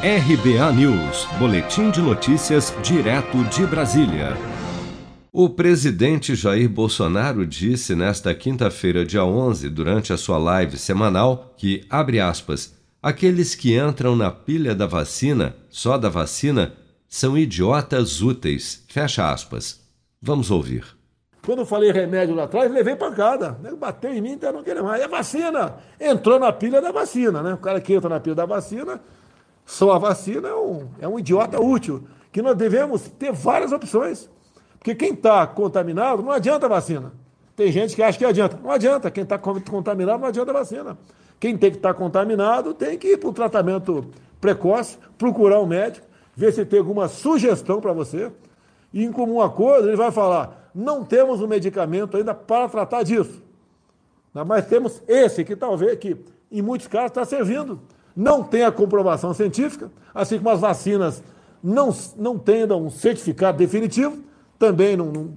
RBA News, Boletim de Notícias, direto de Brasília. O presidente Jair Bolsonaro disse nesta quinta-feira, dia 11, durante a sua live semanal, que, abre aspas, aqueles que entram na pilha da vacina, só da vacina, são idiotas úteis, fecha aspas. Vamos ouvir. Quando eu falei remédio lá atrás, levei pancada. Né? Bateu em mim, então não queria mais. É vacina. Entrou na pilha da vacina, né? O cara que entra na pilha da vacina só a vacina é um, é um idiota útil, que nós devemos ter várias opções. Porque quem está contaminado, não adianta a vacina. Tem gente que acha que adianta. Não adianta. Quem está contaminado, não adianta a vacina. Quem tem que estar tá contaminado tem que ir para o tratamento precoce, procurar um médico, ver se tem alguma sugestão para você. E em comum acordo, ele vai falar: não temos um medicamento ainda para tratar disso. Mas temos esse que talvez, que em muitos casos está servindo não tem a comprovação científica, assim como as vacinas não, não têm um certificado definitivo, também não, não,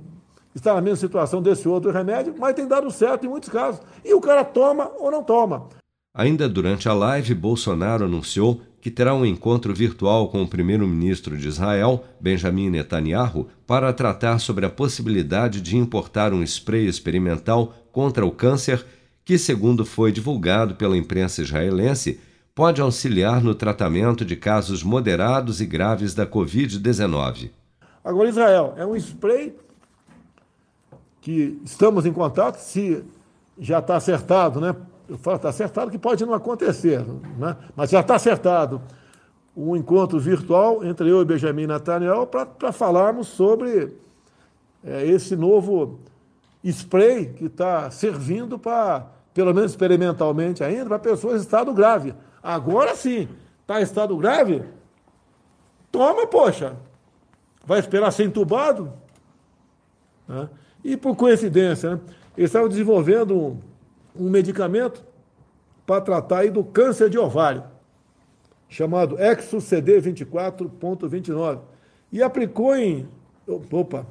está na mesma situação desse outro remédio, mas tem dado certo em muitos casos. E o cara toma ou não toma. Ainda durante a live, Bolsonaro anunciou que terá um encontro virtual com o primeiro-ministro de Israel, Benjamin Netanyahu, para tratar sobre a possibilidade de importar um spray experimental contra o câncer que, segundo foi divulgado pela imprensa israelense, pode auxiliar no tratamento de casos moderados e graves da Covid-19. Agora, Israel, é um spray que estamos em contato, se já está acertado, né? Eu falo está acertado que pode não acontecer, né? mas já está acertado um encontro virtual entre eu e Benjamin Netanyahu para falarmos sobre é, esse novo spray que está servindo para, pelo menos experimentalmente ainda, para pessoas em estado grave. Agora sim, está em estado grave? Toma, poxa. Vai esperar ser entubado? Né? E por coincidência, né, eles estavam desenvolvendo um, um medicamento para tratar aí do câncer de ovário, chamado ExoCD24.29. E aplicou em. Opa,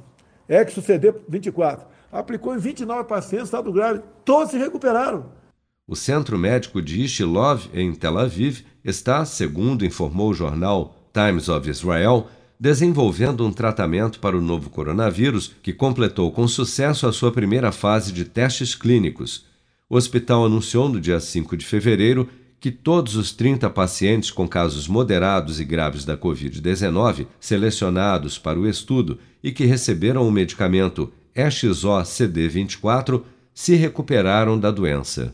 ExoCD24. Aplicou em 29 pacientes estado grave. Todos se recuperaram. O Centro Médico de Ishilov, em Tel Aviv, está, segundo informou o jornal Times of Israel, desenvolvendo um tratamento para o novo coronavírus que completou com sucesso a sua primeira fase de testes clínicos. O hospital anunciou no dia 5 de fevereiro que todos os 30 pacientes com casos moderados e graves da Covid-19 selecionados para o estudo e que receberam o medicamento EXO-CD24 se recuperaram da doença.